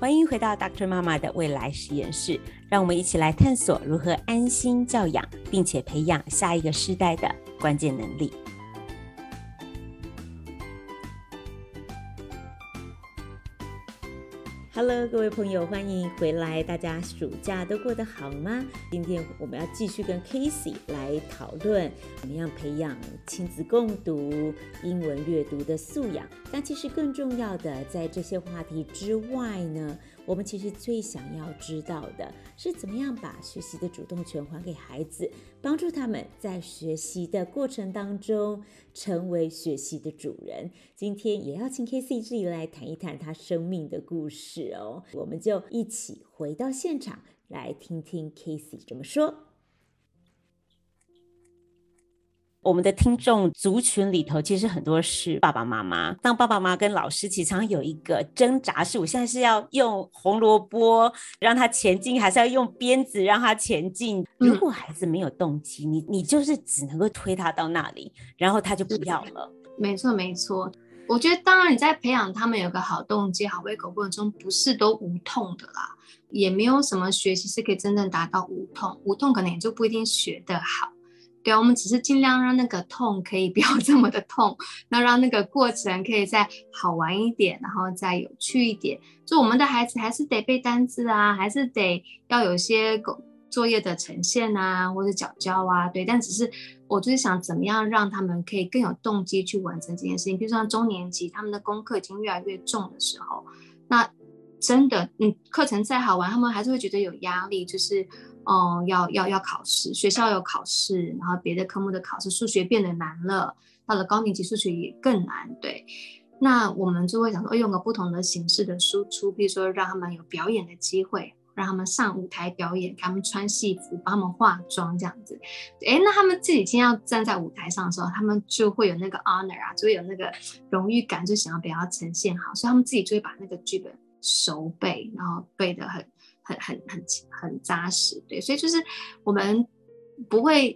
欢迎回到 Dr. 妈妈的未来实验室，让我们一起来探索如何安心教养，并且培养下一个世代的关键能力。各位朋友，欢迎回来！大家暑假都过得好吗？今天我们要继续跟 Casey 来讨论怎么样培养亲子共读、英文阅读的素养。但其实更重要的，在这些话题之外呢，我们其实最想要知道的是，怎么样把学习的主动权还给孩子，帮助他们在学习的过程当中成为学习的主人。今天也要请 Casey 自己来谈一谈他生命的故事哦。我们就一起回到现场来听听 Casey 怎么说。我们的听众族群里头，其实很多是爸爸妈妈。当爸爸妈妈跟老师，其实常常有一个挣扎：是我现在是要用红萝卜让他前进，还是要用鞭子让他前进？如果孩子没有动机，你你就是只能够推他到那里，然后他就不要了。没错，没错。我觉得，当然你在培养他们有个好动机、好胃口过程中，不是都无痛的啦，也没有什么学习是可以真正达到无痛，无痛可能也就不一定学得好。对，我们只是尽量让那个痛可以不要 这么的痛，那让那个过程可以再好玩一点，然后再有趣一点。就我们的孩子还是得背单词啊，还是得要有些作业的呈现啊，或者缴交啊，对。但只是我就是想怎么样让他们可以更有动机去完成这件事情。比如说中年级，他们的功课已经越来越重的时候，那真的，嗯，课程再好玩，他们还是会觉得有压力，就是。哦，要要要考试，学校有考试，然后别的科目的考试，数学变得难了，到了高年级数学也更难。对，那我们就会想说，用个不同的形式的输出，比如说让他们有表演的机会，让他们上舞台表演，给他们穿戏服，帮他们化妆这样子。诶，那他们自己今天要站在舞台上的时候，他们就会有那个 honor 啊，就会有那个荣誉感，就想要把它呈现好，所以他们自己就会把那个剧本熟背，然后背得很。很很很很扎实，对，所以就是我们不会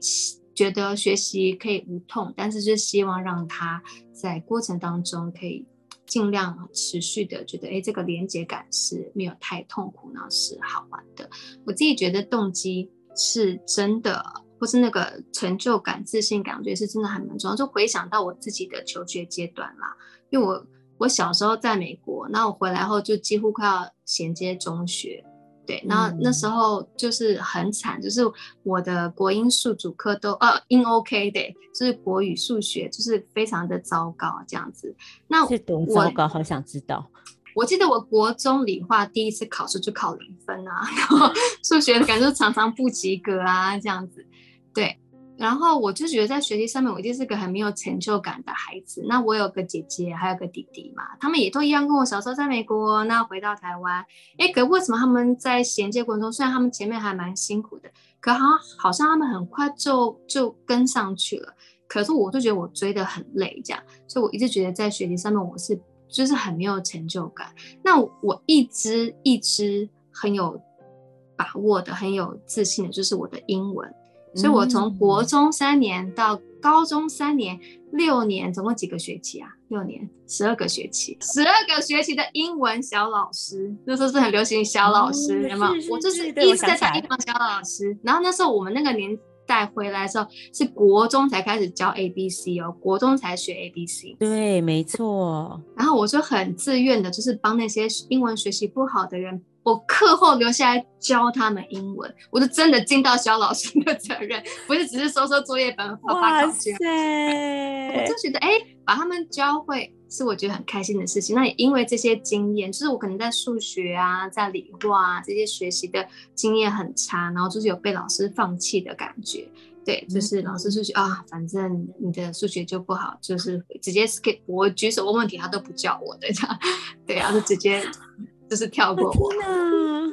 觉得学习可以无痛，但是就希望让他在过程当中可以尽量持续的觉得，哎，这个连接感是没有太痛苦，那是好玩的。我自己觉得动机是真的，或是那个成就感、自信感，我觉得是真的还蛮重要。就回想到我自己的求学阶段啦，因为我我小时候在美国，那我回来后就几乎快要衔接中学。对，然后那时候就是很惨，就是我的国英数主科都呃英 OK 的，就是国语数学就是非常的糟糕这样子。那是多糟糕？好想知道。我记得我国中理化第一次考试就考零分啊，然后 数学感觉常常不及格啊这样子。然后我就觉得在学习上面，我一定是个很没有成就感的孩子。那我有个姐姐，还有个弟弟嘛，他们也都一样，跟我小时候在美国，那回到台湾，哎，可为什么他们在衔接过程中，虽然他们前面还蛮辛苦的，可好像好像他们很快就就跟上去了。可是我就觉得我追得很累，这样，所以我一直觉得在学习上面我是就是很没有成就感。那我一直一直很有把握的，很有自信的，就是我的英文。所以，我从国中三年到高中三年，六年，总共几个学期啊？六年，十二个学期，十二个学期的英文小老师，那时候是很流行小老师，有没有？我就是一直在当英文小老师。然后那时候我们那个年代回来的时候，是国中才开始教 A B C 哦，国中才学 A B C。对，没错。然后我就很自愿的，就是帮那些英文学习不好的人。我课后留下来教他们英文，我就真的尽到小老师的责任，不是只是收收作业本、发发考卷。我就觉得，哎、欸，把他们教会是我觉得很开心的事情。那也因为这些经验，就是我可能在数学啊、在理化啊这些学习的经验很差，然后就是有被老师放弃的感觉。对，就是老师数学、嗯、啊，反正你的数学就不好，就是直接 skip，我举手问问题他都不叫我的这样，对啊，就直接。就是跳过我，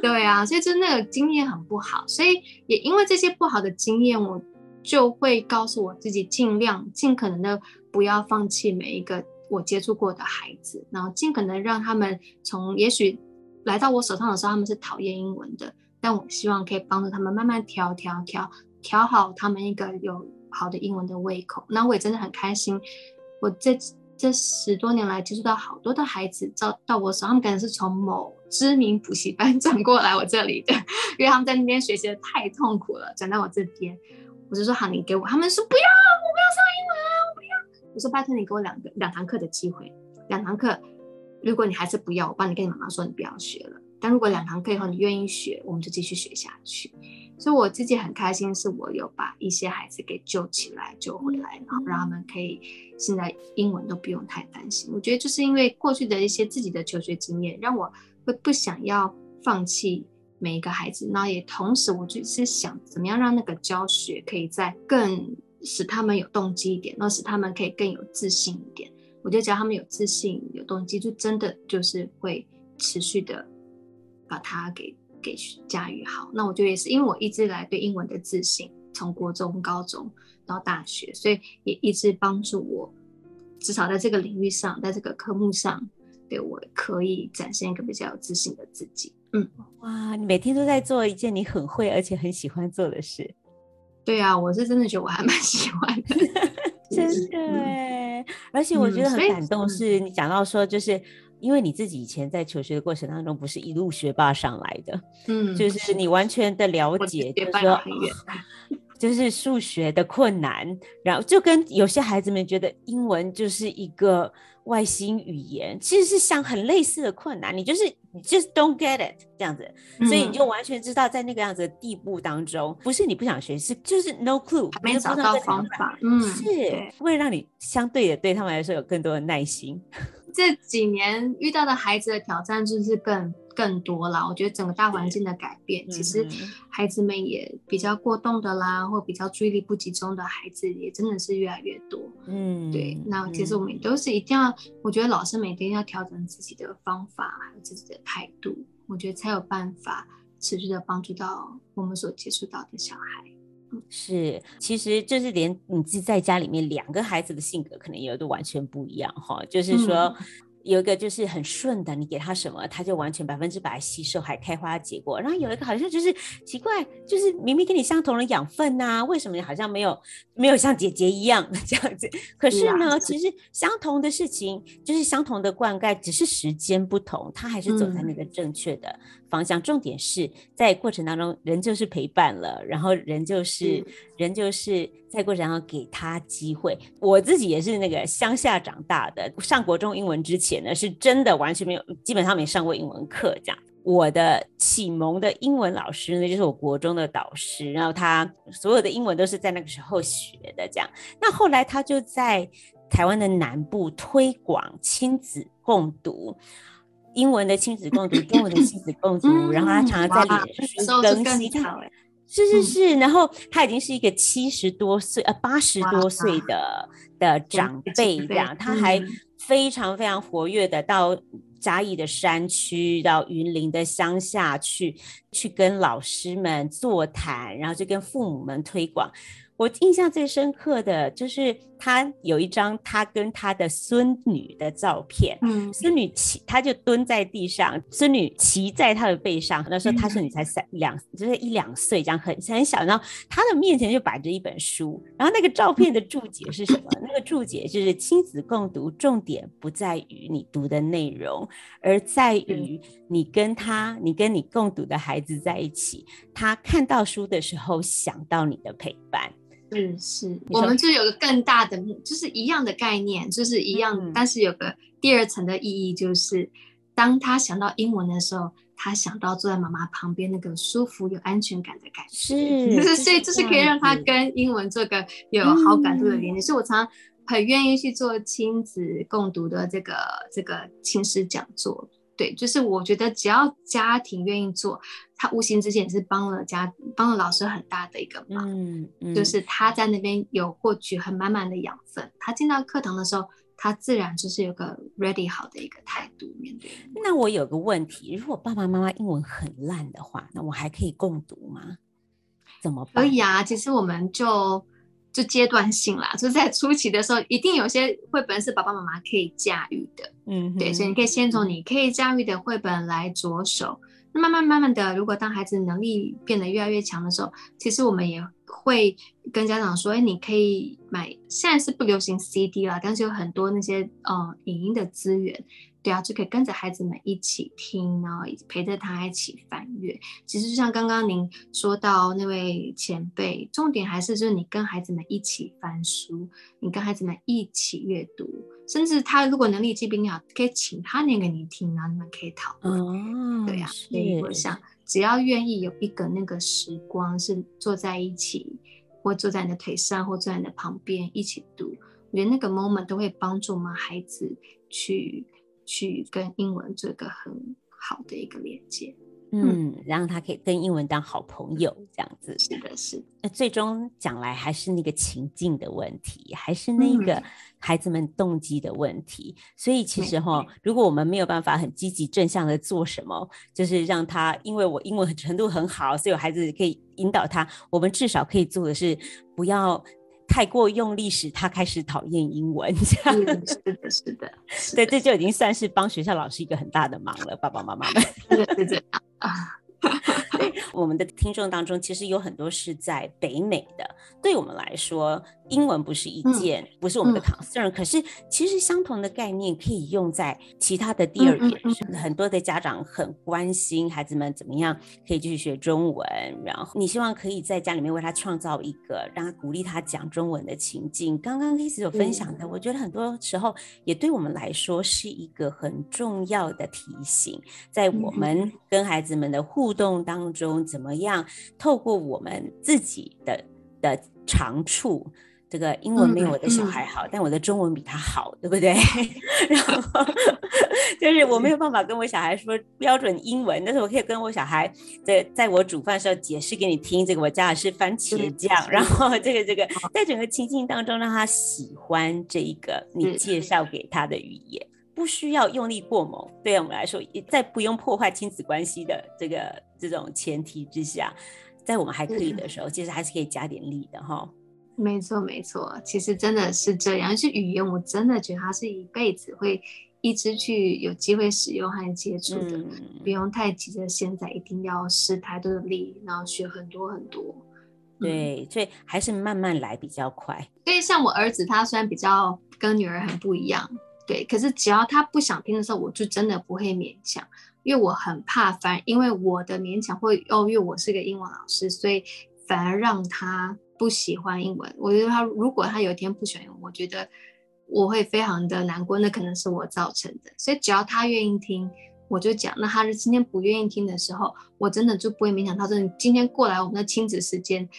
对啊，所以就那个经验很不好，所以也因为这些不好的经验，我就会告诉我自己，尽量尽可能的不要放弃每一个我接触过的孩子，然后尽可能让他们从也许来到我手上的时候，他们是讨厌英文的，但我希望可以帮助他们慢慢调调调调好他们一个有好的英文的胃口。那我也真的很开心，我这。这十多年来接触到好多的孩子到到我手，他们可能是从某知名补习班 转过来我这里的，因为他们在那边学习的太痛苦了，转到我这边，我就说好，你给我，他们说不要，我不要上英文，我不要。我说拜托你给我两个两堂课的机会，两堂课，如果你还是不要，我帮你跟你妈妈说你不要学了。但如果两堂课以后你愿意学，我们就继续学下去。所以我自己很开心，是我有把一些孩子给救起来、救回来，然后让他们可以现在英文都不用太担心。我觉得就是因为过去的一些自己的求学经验，让我会不想要放弃每一个孩子。那也同时，我就是想怎么样让那个教学可以再更使他们有动机一点，然后使他们可以更有自信一点。我觉得只要他们有自信、有动机，就真的就是会持续的。把它给给驾驭好，那我觉得也是，因为我一直来对英文的自信，从国中、高中到大学，所以也一直帮助我，至少在这个领域上，在这个科目上，对我可以展现一个比较有自信的自己。嗯，哇，你每天都在做一件你很会而且很喜欢做的事。对啊，我是真的觉得我还蛮喜欢的，真的哎，而且我觉得很感动，是你讲到说就是。因为你自己以前在求学的过程当中，不是一路学霸上来的，嗯，就是你完全的了解，就是说，就是数学的困难，然后就跟有些孩子们觉得英文就是一个外星语言，其实是像很类似的困难，你就是你就是 don't get it 这样子，所以你就完全知道在那个样子的地步当中，不是你不想学，是就是 no clue，没找到方法，嗯，是为了让你相对的对他们来说有更多的耐心。这几年遇到的孩子的挑战就是更更多了。我觉得整个大环境的改变，其实孩子们也比较过动的啦，或比较注意力不集中的孩子也真的是越来越多。嗯，对。那其实我们都是一定要，我觉得老师每天要调整自己的方法，还有自己的态度，我觉得才有办法持续的帮助到我们所接触到的小孩。是，其实就是连你自己在家里面，两个孩子的性格可能也都完全不一样哈。就是说，嗯、有一个就是很顺的，你给他什么，他就完全百分之百吸收，还开花结果。然后有一个好像就是奇怪，就是明明跟你相同的养分呐、啊，为什么你好像没有没有像姐姐一样这样子？可是呢，是其实相同的事情，就是相同的灌溉，只是时间不同，他还是走在那个正确的。嗯方向，重点是在过程当中，人就是陪伴了，然后人就是、嗯、人就是在过程当中给他机会。我自己也是那个乡下长大的，上国中英文之前呢，是真的完全没有，基本上没上过英文课。这样，我的启蒙的英文老师呢，就是我国中的导师，然后他所有的英文都是在那个时候学的。这样，那后来他就在台湾的南部推广亲子共读。英文的亲子共读，中文的亲子共读，嗯、然后他常常在脸书更新。是是是，嗯、然后他已经是一个七十多岁呃八十多岁的的长辈这样，他还非常非常活跃的到嘉义的山区，到云林的乡下去去跟老师们座谈，然后就跟父母们推广。我印象最深刻的就是他有一张他跟他的孙女的照片，嗯，孙女骑，他就蹲在地上，孙女骑在他的背上。那时候他孙女才三两，就是一两岁，这样很很小。然后他的面前就摆着一本书，然后那个照片的注解是什么？那个注解就是亲子共读，重点不在于你读的内容，而在于你跟他，你跟你共读的孩子在一起，他看到书的时候想到你的陪伴。是是，我们就有个更大的，就是一样的概念，就是一样，嗯、但是有个第二层的意义，就是当他想到英文的时候，他想到坐在妈妈旁边那个舒服、有安全感的感觉，是，就 是所以就是可以让他跟英文做个有好感度的连接。所以、嗯、我常常很愿意去做亲子共读的这个这个亲师讲座。对，就是我觉得只要家庭愿意做，他无形之间也是帮了家，帮了老师很大的一个忙。嗯嗯，就是他在那边有获取很满满的养分，他进到课堂的时候，他自然就是有个 ready 好的一个态度面对。那我有个问题，如果爸爸妈妈英文很烂的话，那我还可以共读吗？怎么办？可以啊，其实我们就。就阶段性啦，就是在初期的时候，一定有些绘本是爸爸妈妈可以驾驭的，嗯，对，所以你可以先从你可以驾驭的绘本来着手。那慢慢慢慢的，如果当孩子能力变得越来越强的时候，其实我们也会跟家长说，哎，你可以买，现在是不流行 CD 了，但是有很多那些呃影音的资源。对啊，就可以跟着孩子们一起听，然后陪着他一起翻阅。其实就像刚刚您说到那位前辈，重点还是就是你跟孩子们一起翻书，你跟孩子们一起阅读，甚至他如果能力比你好，可以请他念给你听，然后你们可以讨论。哦，对啊，所以我想，只要愿意有一个那个时光是坐在一起，或坐在你的腿上，或坐在你的旁边一起读，我觉得那个 moment 都会帮助我们孩子去。去跟英文做一个很好的一个连接，嗯，让他可以跟英文当好朋友，这样子。是的，是的。那最终讲来还是那个情境的问题，还是那个孩子们动机的问题。嗯、所以其实哈，如果我们没有办法很积极正向的做什么，就是让他，因为我英文程度很好，所以我孩子可以引导他。我们至少可以做的是不要。太过用力使他开始讨厌英文，这样是的，是的，是的，对，这就已经算是帮学校老师一个很大的忙了，爸爸妈妈们。是这样啊。啊我们的听众当中，其实有很多是在北美的。对我们来说，英文不是一件，嗯、不是我们的 concern、嗯。可是，其实相同的概念可以用在其他的第二语言上。很多的家长很关心孩子们怎么样可以继续学中文，然后你希望可以在家里面为他创造一个让他鼓励他讲中文的情境。刚刚 Casey 有分享的、嗯，我觉得很多时候也对我们来说是一个很重要的提醒，在我们跟孩子们的互动当中，怎么样透过我们自己的的长处，这个英文没有我的小孩好，嗯、但我的中文比他好，对不对？然后就是我没有办法跟我小孩说标准英文，但是我可以跟我小孩在在我煮饭的时候解释给你听，这个我加的是番茄酱，然后这个这个在整个情境当中让他喜欢这一个你介绍给他的语言，不需要用力过猛，对我们来说，也在不用破坏亲子关系的这个这种前提之下，在我们还可以的时候，其实还是可以加点力的哈。没错，没错，其实真的是这样。是语言，我真的觉得它是一辈子会一直去有机会使用和接触的，嗯，不用太急着现在一定要使太多的力，然后学很多很多。对，所以还是慢慢来比较快。所以像我儿子，他虽然比较跟女儿很不一样，对，可是只要他不想听的时候，我就真的不会勉强，因为我很怕反，因为我的勉强会哦，因为我是个英文老师，所以反而让他。不喜欢英文，我觉得他如果他有一天不喜欢英文，我觉得我会非常的难过，那可能是我造成的。所以只要他愿意听，我就讲。那他今天不愿意听的时候，我真的就不会勉强他。说你今天过来我们的亲子时间，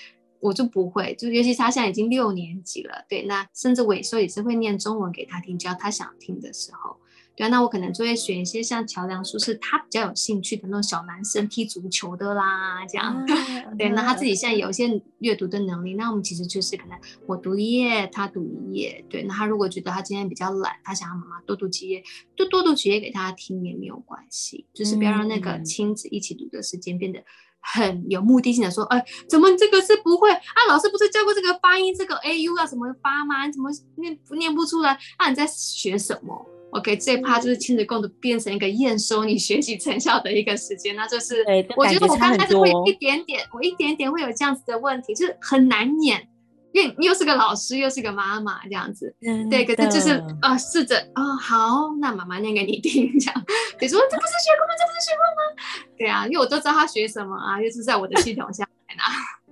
我就不会。就尤其他现在已经六年级了，对，那甚至我有时候也是会念中文给他听，只要他想听的时候。对，那我可能就会选一些像桥梁书，是他比较有兴趣的那种小男生踢足球的啦，这样。嗯、对，那他自己现在有一些阅读的能力，那我们其实就是可能我读一页，他读一页。对，那他如果觉得他今天比较懒，他想要妈妈多读几页，就多读几页给他听也没有关系，就是不要让那个亲子一起读的时间变得很有目的性的说，哎，怎么这个是不会啊？老师不是教过这个发音，这个 a u 要怎么发吗？你怎么念念不出来？那、啊、你在学什么？OK，最怕就是亲子共读变成一个验收你学习成效的一个时间，那就是我觉得我刚开始会一点点，我一点点会有这样子的问题，就是很难演，因为又是个老师又是个妈妈这样子，对，可是就是啊，试着啊，好，那妈妈念给你听，这样，你说这不是学过吗？这不是学过吗？对啊，因为我都知道他学什么啊，又是在我的系统下来呢，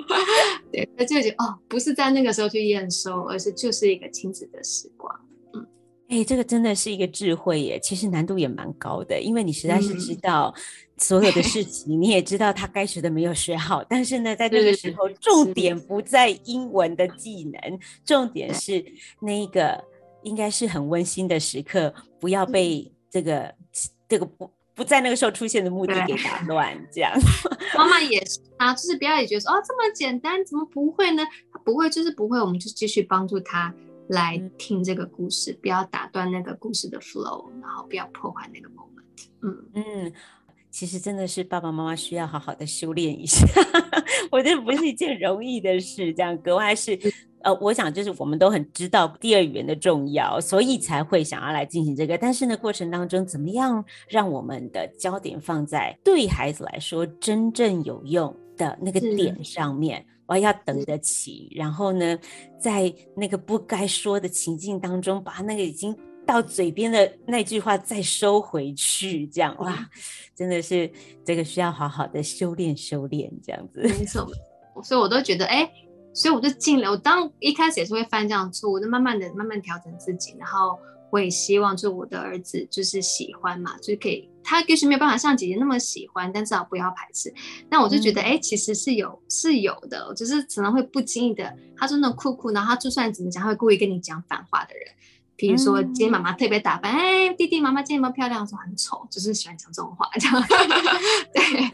对，那就觉得哦，不是在那个时候去验收，而是就是一个亲子的时光。哎、欸，这个真的是一个智慧耶！其实难度也蛮高的，因为你实在是知道所有的事 情，嗯、你也知道他该学的没有学好。但是呢，在这个时候，重点不在英文的技能，重点是那个应该是很温馨的时刻，不要被这个、嗯、这个不不在那个时候出现的目的给打乱。这样，妈妈也是啊，就是不要也觉得说哦这么简单，怎么不会呢？他不会就是不会，我们就继续帮助他。来听这个故事，不要打断那个故事的 flow，然后不要破坏那个 moment。嗯嗯，其实真的是爸爸妈妈需要好好的修炼一下，我觉得不是一件容易的事。这样格外是呃，我想就是我们都很知道第二语言的重要，所以才会想要来进行这个。但是呢，过程当中怎么样让我们的焦点放在对孩子来说真正有用的那个点上面？我要等得起，然后呢，在那个不该说的情境当中，把那个已经到嘴边的那句话再收回去，这样哇，真的是这个需要好好的修炼修炼，这样子。没错，所以我都觉得，哎，所以我就尽了。我当一开始也是会犯这样错，我就慢慢的、慢慢调整自己，然后。我也希望，就我的儿子就是喜欢嘛，就是可以，他就是没有办法像姐姐那么喜欢，但至少不要排斥。那我就觉得，哎、嗯欸，其实是有是有的，就是可能会不经意的，他说那种酷酷，然后他就算怎么讲，他会故意跟你讲反话的人。比如说今天妈妈特别打扮，哎、嗯欸，弟弟妈妈今天有没有漂亮？我说很丑，就是喜欢讲这种话，这样。对，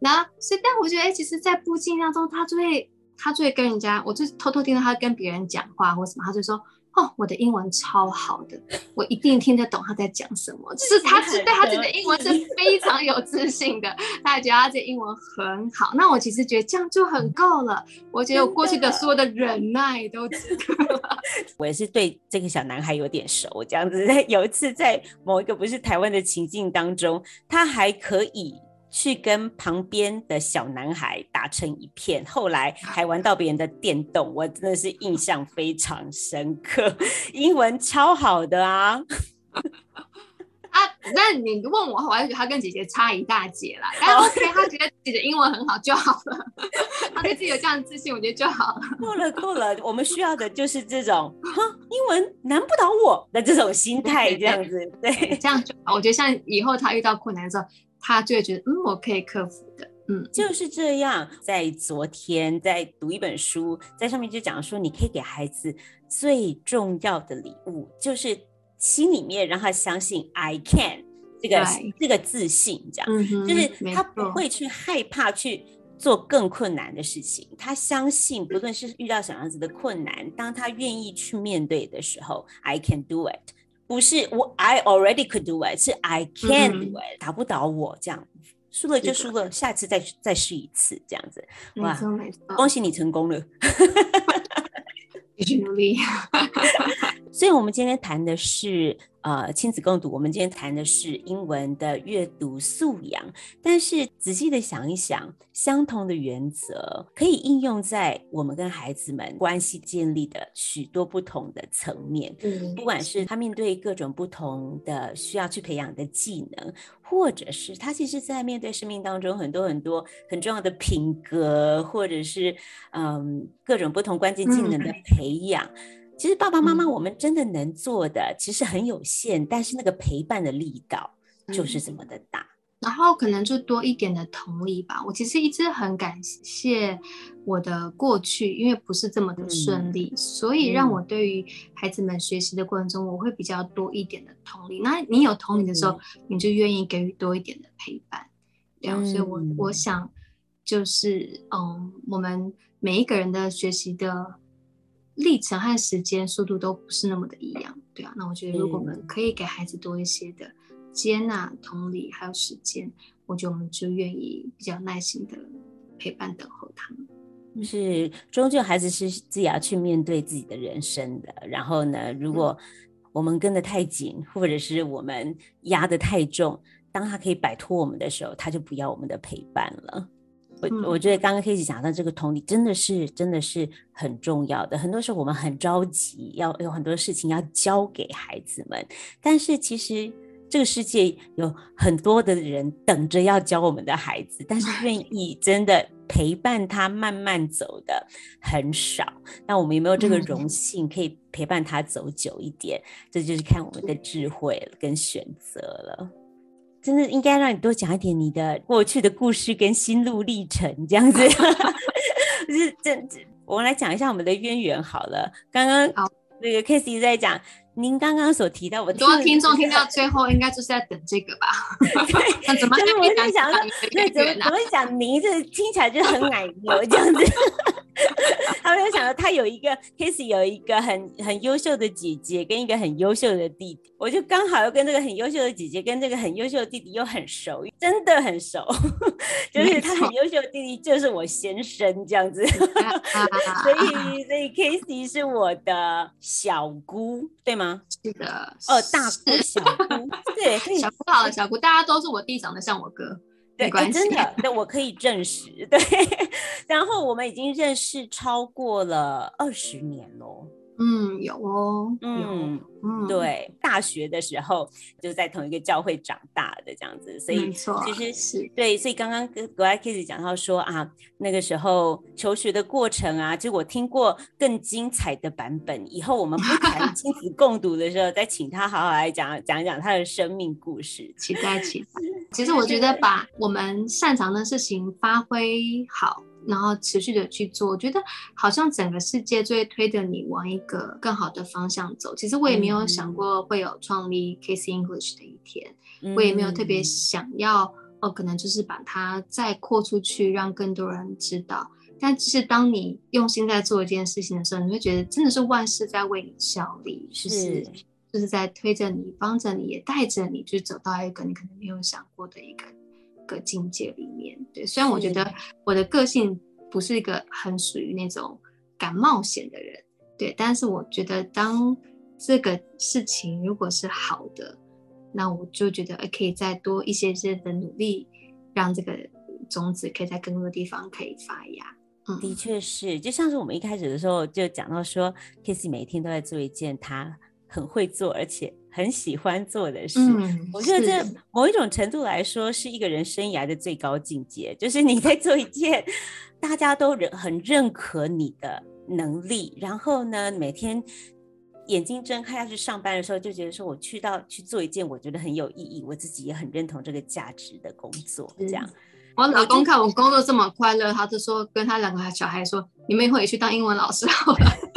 然后所以，但我觉得，哎、欸，其实，在不经意当中，他就会他就会跟人家，我就偷偷听到他跟别人讲话或什么，他就说。哦，我的英文超好的，我一定听得懂他在讲什么。就是他是对他自己的英文是非常有自信的，他也觉得他这英文很好。那我其实觉得这样就很够了。我觉得我过去的所有的忍耐都值得了。我也是对这个小男孩有点熟，这样子。有一次在某一个不是台湾的情境当中，他还可以。去跟旁边的小男孩打成一片，后来还玩到别人的电动，我真的是印象非常深刻。英文超好的啊！啊，那你问我，我还觉得他跟姐姐差一大截啦。但 OK，他觉得自己的英文很好就好了，他对自己有这样的自信，我觉得就好了。够了，够了，我们需要的就是这种，哼，英文难不倒我的这种心态，这样子，对，对这样就好。我觉得像以后他遇到困难的时候。他就会觉得，嗯，我可以克服的，嗯，就是这样。在昨天在读一本书，在上面就讲说，你可以给孩子最重要的礼物，就是心里面让他相信 I can 这个这个自信，这样，嗯、就是他不会去害怕去做更困难的事情。他相信，不论是遇到什么样子的困难，当他愿意去面对的时候，I can do it。不是我，I already could do it，是 I can do it，嗯、打不倒我这样，输了就输了，下次再再试一次这样子，哇，恭喜你成功了，继续努力。所以，我们今天谈的是。呃，亲子共读，我们今天谈的是英文的阅读素养。但是仔细的想一想，相同的原则可以应用在我们跟孩子们关系建立的许多不同的层面。嗯，不管是他面对各种不同的需要去培养的技能，或者是他其实在面对生命当中很多很多很重要的品格，或者是嗯各种不同关键技能的培养。嗯其实爸爸妈妈，我们真的能做的其实很有限，嗯，但是那个陪伴的力道就是这么的大。然后可能就多一点的同理吧。我其实一直很感谢我的过去，因为不是这么的顺利，嗯，所以让我对于孩子们学习的过程中，我会比较多一点的同理。那你有同理的时候，嗯，你就愿意给予多一点的陪伴。对，嗯，所以我我想就是嗯，我们每一个人的学习的。历程和时间速度都不是那么的一样，对啊。那我觉得，如果我们可以给孩子多一些的接纳、同理，还有时间，我觉得我们就愿意比较耐心的陪伴、等候他们。是，终究孩子是自己要去面对自己的人生的。然后呢，如果我们跟得太紧，或者是我们压得太重，当他可以摆脱我们的时候，他就不要我们的陪伴了。我我觉得刚刚 Casey 讲到这个同理，真的是真的是很重要的。很多时候我们很着急，要有很多事情要交给孩子们，但是其实这个世界有很多的人等着要教我们的孩子，但是愿 意真的陪伴他慢慢走的很少。那我们有没有这个荣 幸可以陪伴他走久一点？这就是看我们的智慧跟选择了。真的应该让你多讲一点你的过去的故事跟心路历程，这样子。就是这，我们来讲一下我们的渊源好了。刚刚那个 Casey 在讲。您刚刚所提到，我很多听众听到最后，应该就是在等这个吧？对，那怎么就我在想说，对，怎么怎么讲？您这听起来就很奶牛这样子。他没有想到他有一个 Casey 有一个很很优秀的姐姐跟一个很优秀的弟弟，我就刚好又跟这个很优秀的姐姐跟这个很优秀的弟弟又很熟，真的很熟。就是他很优秀的弟弟就是我先生这样子，所以所以 Casey 是我的小姑，对吗？是的，哦，大姑小姑，对，小姑好了，小姑，大家都是我弟长得像我哥，对，真的，那，我可以证实，对。然后我们已经认识超过了二十年喽。嗯，有哦，嗯嗯，对，大学的时候就在同一个教会长大的这样子，所以其实是对，所以刚刚跟格莱 Kiss 讲到说啊，那个时候求学的过程啊，就我听过更精彩的版本。以后我们不谈 亲子共读的时候，再请他好好来讲讲讲他的生命故事。期待期待。其实我觉得把我们擅长的事情发挥好。然后持续的去做，我觉得好像整个世界就会推着你往一个更好的方向走。其实我也没有想过会有创立 Casey English 的一天，嗯、我也没有特别想要哦，可能就是把它再扩出去，让更多人知道。但其实当你用心在做一件事情的时候，你会觉得真的是万事在为你效力，是就是在推着你、帮着你，也带着你去走到一个你可能没有想过的一个。个境界里面，对，虽然我觉得我的个性不是一个很属于那种敢冒险的人，对，但是我觉得当这个事情如果是好的，那我就觉得可以再多一些些的努力，让这个种子可以在更多的地方可以发芽。嗯，的确是，就像是我们一开始的时候就讲到说，Kissy 每天都在做一件他很会做，而且。很喜欢做的事，嗯、我觉得这某一种程度来说是一个人生涯的最高境界，就是你在做一件大家都认很认可你的能力，然后呢，每天眼睛睁开要去上班的时候，就觉得说我去到去做一件我觉得很有意义，我自己也很认同这个价值的工作。这样，我老公看我工作这么快乐，他就说跟他两个小孩说，你们以后也去当英文老师好了。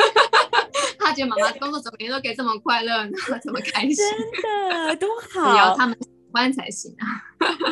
他觉得妈妈工作怎么也都可以这么快乐，然后这么开心，真的多好，只要他们喜欢才行啊。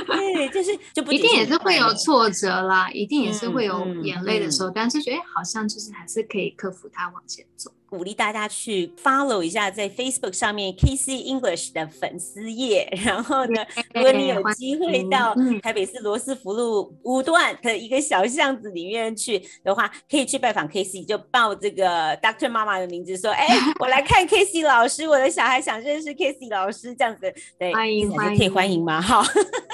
对，就是就不一定也是会有挫折啦，一定也是会有眼泪的时候，嗯嗯、但是觉得好像就是还是可以克服它往前走。鼓励大家去 follow 一下在 Facebook 上面 Casey English 的粉丝页，然后呢，如果你有机会到台北市罗斯福路五段的一个小巷子里面去的话，可以去拜访 Casey，就报这个 Doctor 妈妈的名字，说，哎，我来看 Casey 老师，我的小孩想认识 Casey 老师，这样子，对，欢迎欢迎，可以欢迎。吗？好，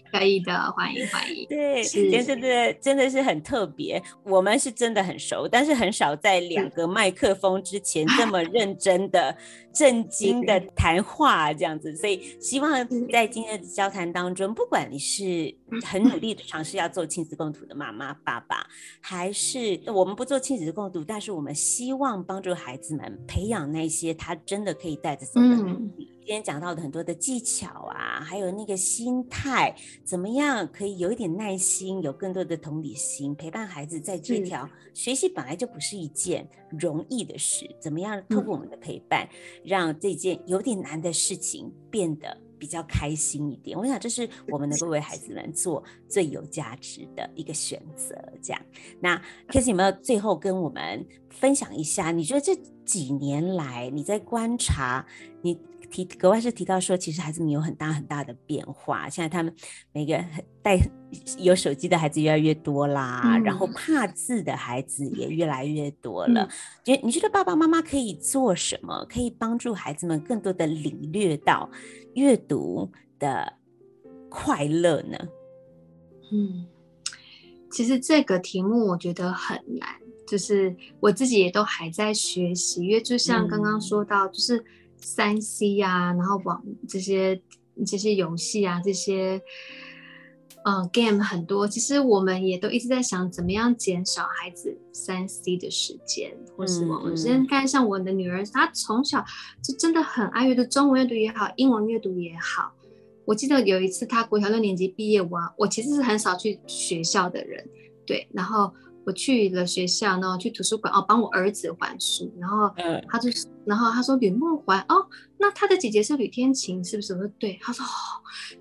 可以可以的，欢迎欢迎。对，今天真的真的是很特别，我们是真的很熟，但是很少在两个麦克风之。前这么认真的、震惊的谈话这样子，所以希望在今天的交谈当中，不管你是很努力的尝试要做亲子共读的妈妈、爸爸，还是我们不做亲子共读，但是我们希望帮助孩子们培养那些他真的可以带着走的。今天讲到的很多的技巧啊，还有那个心态，怎么样可以有一点耐心，有更多的同理心，陪伴孩子在这条学习本来就不是一件容易的事，怎么样透过我们的陪伴，让这件有点难的事情变得比较开心一点。我想这是我们能够为孩子们做最有价值的一个选择。这样，那 Casey 有没有最后跟我们分享一下？你觉得这几年来你在观察你？提格外是提到说，其实孩子们有很大很大的变化。现在他们每个人带有手机的孩子越来越多啦，嗯、然后怕字的孩子也越来越多了。觉、嗯、你觉得爸爸妈妈可以做什么，可以帮助孩子们更多的领略到阅读的快乐呢？嗯，其实这个题目我觉得很难，就是我自己也都还在学习，因为就像刚刚说到，就是。三 C 啊，然后网这些这些游戏啊，这些嗯、呃、game 很多。其实我们也都一直在想，怎么样减少孩子三 C 的时间，或是网络时间。看像我的女儿，她从小就真的很爱阅读，中文阅读也好，英文阅读也好。我记得有一次她国小六年级毕业，我我其实是很少去学校的人，对，然后。我去了学校，然后去图书馆哦，帮我儿子还书，然后他就，嗯、然后他说吕梦环哦，那他的姐姐是吕天晴，是不是？我说对，他说哦，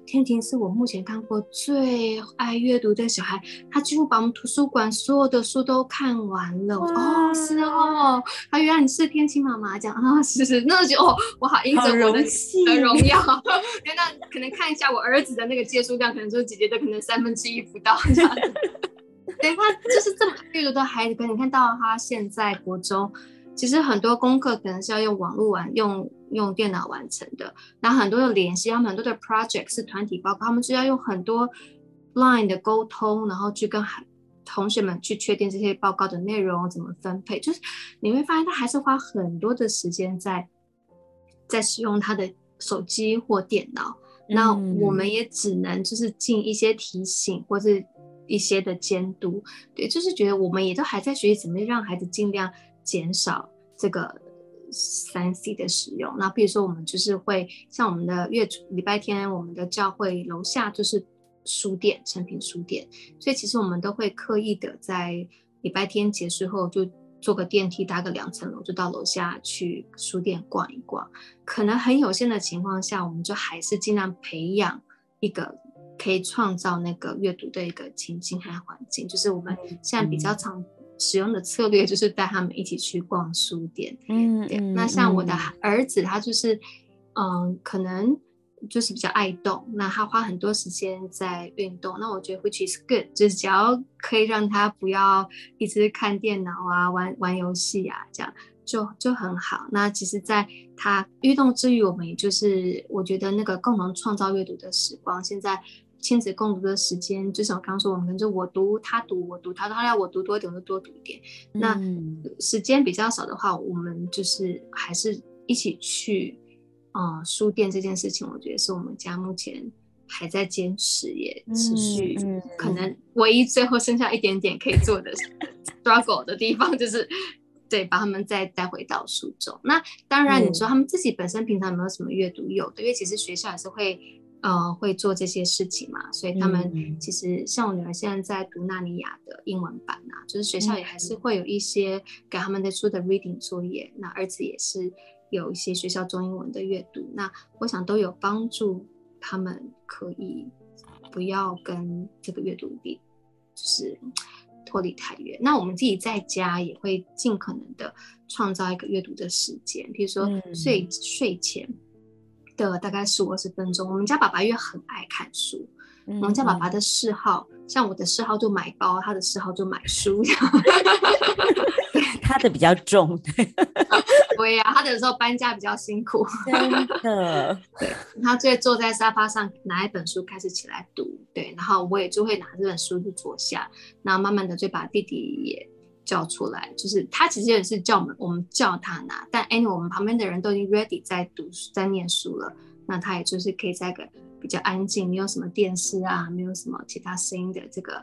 天晴是我目前看过最爱阅读的小孩，他几乎把我们图书馆所有的书都看完了。哇哦，是哦，他原来你是天晴妈妈，这样啊，是是，那就哦，我好印着我的荣耀，那可能看一下我儿子的那个借书量，可能就是姐姐的可能三分之一不到这样。对，他就是这么阅读的孩子，可你看到他现在国中，其实很多功课可能是要用网络完，用用电脑完成的。然后很多的联系，他们很多的 project 是团体报告，他们是要用很多 line 的沟通，然后去跟孩同学们去确定这些报告的内容怎么分配，就是你会发现他还是花很多的时间在在使用他的手机或电脑。那我们也只能就是尽一些提醒或者一些的监督，对，就是觉得我们也都还在学习怎么让孩子尽量减少这个三 C 的使用。那比如说我们就是会像我们的月礼拜天，我们的教会楼下就是书店，成品书店，所以其实我们都会刻意的在礼拜天结束后就。坐个电梯搭个两层楼就到楼下去书店逛一逛，可能很有限的情况下，我们就还是尽量培养一个可以创造那个阅读的一个情境和环境。就是我们现在比较常使用的策略，就是带他们一起去逛书店。嗯，对。那像我的儿子，他就是，嗯、呃，可能。就是比较爱动，那他花很多时间在运动，那我觉得 which is good，就是只要可以让他不要一直看电脑啊、玩玩游戏啊，这样就就很好。那其实，在他运动之余，我们也就是我觉得那个共同创造阅读的时光。现在亲子共读的时间，就像我刚刚说，我们可能就我读他读，我读他读，他要我读多一点，我就多读一点。那时间比较少的话，我们就是还是一起去。呃，书店这件事情，我觉得是我们家目前还在坚持也持续，嗯嗯、可能唯一最后剩下一点点可以做的 struggle 的地方，就是对，把他们再带回到书中。那当然，你说他们自己本身平常有没有什么阅读？有的，因为其实学校也是会呃会做这些事情嘛，所以他们其实像我女儿现在在读纳尼亚的英文版啊，就是学校也还是会有一些给他们的书的 reading 作业。那儿子也是。有一些学校中英文的阅读，那我想都有帮助他们，可以不要跟这个阅读比，就是脱离太远。那我们自己在家也会尽可能的创造一个阅读的时间，比如说睡、嗯、睡前的大概十五二十分钟。我们家爸爸因为很爱看书，嗯、我们家爸爸的嗜好，像我的嗜好就买包，他的嗜好就买书。他的比较重，对，对呀、啊，他的时候搬家比较辛苦，真的。对，他就会坐在沙发上拿一本书开始起来读，对，然后我也就会拿这本书就坐下，然后慢慢的就把弟弟也叫出来，就是他其实也是叫我们，我们叫他拿，但 anyway 我们旁边的人都已经 ready 在读在念书了，那他也就是可以在个比较安静，没有什么电视啊，没有什么其他声音的这个。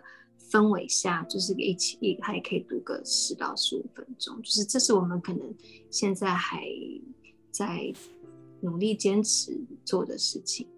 氛围下，就是一起一，他也可以读个十到十五分钟，就是这是我们可能现在还在努力坚持做的事情。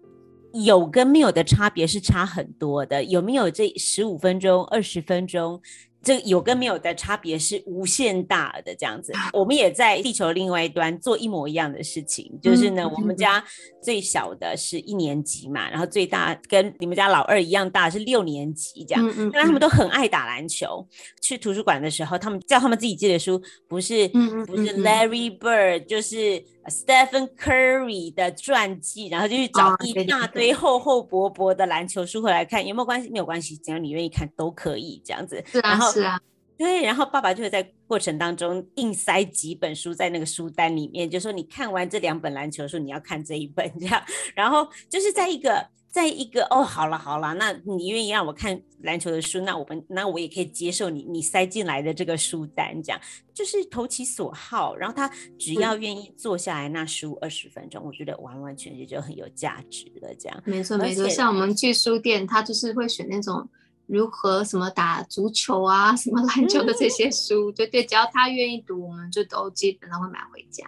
有跟没有的差别是差很多的，有没有这十五分钟、二十分钟？这有跟没有的差别是无限大的这样子，我们也在地球另外一端做一模一样的事情，就是呢，我们家最小的是一年级嘛，然后最大跟你们家老二一样大是六年级这样，因为他们都。很爱打篮球。去图书馆的时候，他们叫他们自己借的书，不是不是 Larry Bird，就是 Stephen Curry 的传记，然后就去找一大堆厚厚薄薄的篮球书回来看，有没有关系？没有关系，只要你愿意看都可以这样子。然后。是啊，对，然后爸爸就会在过程当中硬塞几本书在那个书单里面，就说你看完这两本篮球书，你要看这一本这样。然后就是在一个，在一个哦，好了好了，那你愿意让我看篮球的书，那我们那我也可以接受你你塞进来的这个书单，这样就是投其所好。然后他只要愿意坐下来那十五二十分钟，我觉得完完全全就很有价值了。这样没错没错，像我们去书店，他就是会选那种。如何什么打足球啊，什么篮球的这些书，对对，只要他愿意读，我们就都基本上会买回家。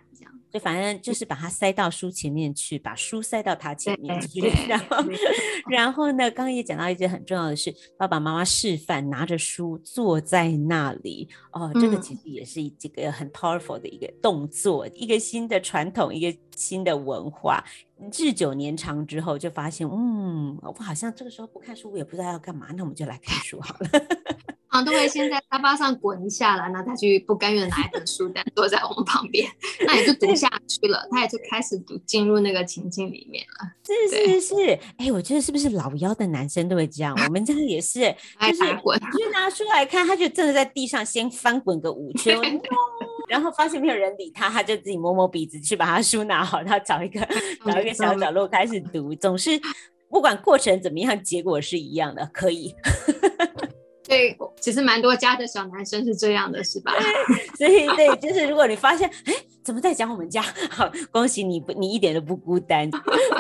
就反正就是把它塞到书前面去，把书塞到他前面去。然后，然后呢，刚刚也讲到一件很重要的事，爸爸妈妈示范拿着书坐在那里。哦，这个其实也是这个很 powerful 的一个动作，一个新的传统，一个新的文化。日久年长之后，就发现，嗯，我好像这个时候不看书，我也不知道要干嘛，那我们就来看书好了。好，都会先在沙发上滚一下了，然后他就不甘愿拿一本书单坐在我们旁边，那也就读下去了，他也就开始读，进入那个情境里面了。是是是，哎、欸，我觉得是不是老妖的男生都会这样？我们家也是，就是滚，就拿书来看，他就真的在地上先翻滚个五圈。然后发现没有人理他，他就自己摸摸鼻子去把他书拿好，他找一个 找一个小角落开始读。总是不管过程怎么样，结果是一样的，可以。对，其实蛮多家的小男生是这样的，是吧？所以对，就是如果你发现，哎，怎么在讲我们家？好，恭喜你不，你一点都不孤单。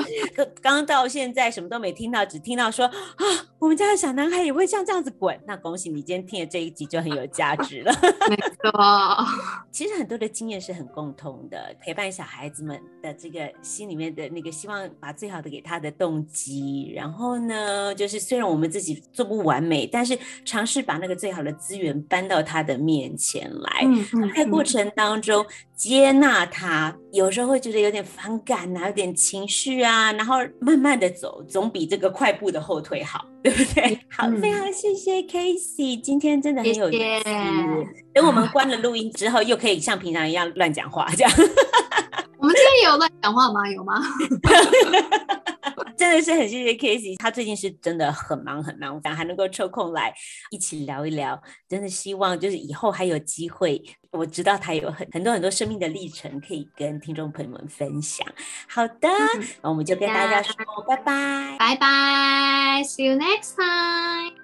刚到现在什么都没听到，只听到说啊，我们家的小男孩也会像这样子滚。那恭喜你，今天听的这一集就很有价值了。没错，其实很多的经验是很共通的，陪伴小孩子们的这个心里面的那个希望，把最好的给他的动机。然后呢，就是虽然我们自己做不完美，但是。尝试把那个最好的资源搬到他的面前来，在过程当中接纳他，有时候会觉得有点反感啊，有点情绪啊，然后慢慢的走，总比这个快步的后退好，对不对？好，非常谢谢 Casey，今天真的很有意思。等我们关了录音之后，又可以像平常一样乱讲话，这样。我们今天也有乱讲话吗？有吗？真的是很谢谢 Casey，他最近是真的很忙很忙，但还能够抽空来一起聊一聊。真的希望就是以后还有机会，我知道他有很很多很多生命的历程可以跟听众朋友们分享。好的，那、嗯、我们就跟大家说拜拜，拜拜，See you next time。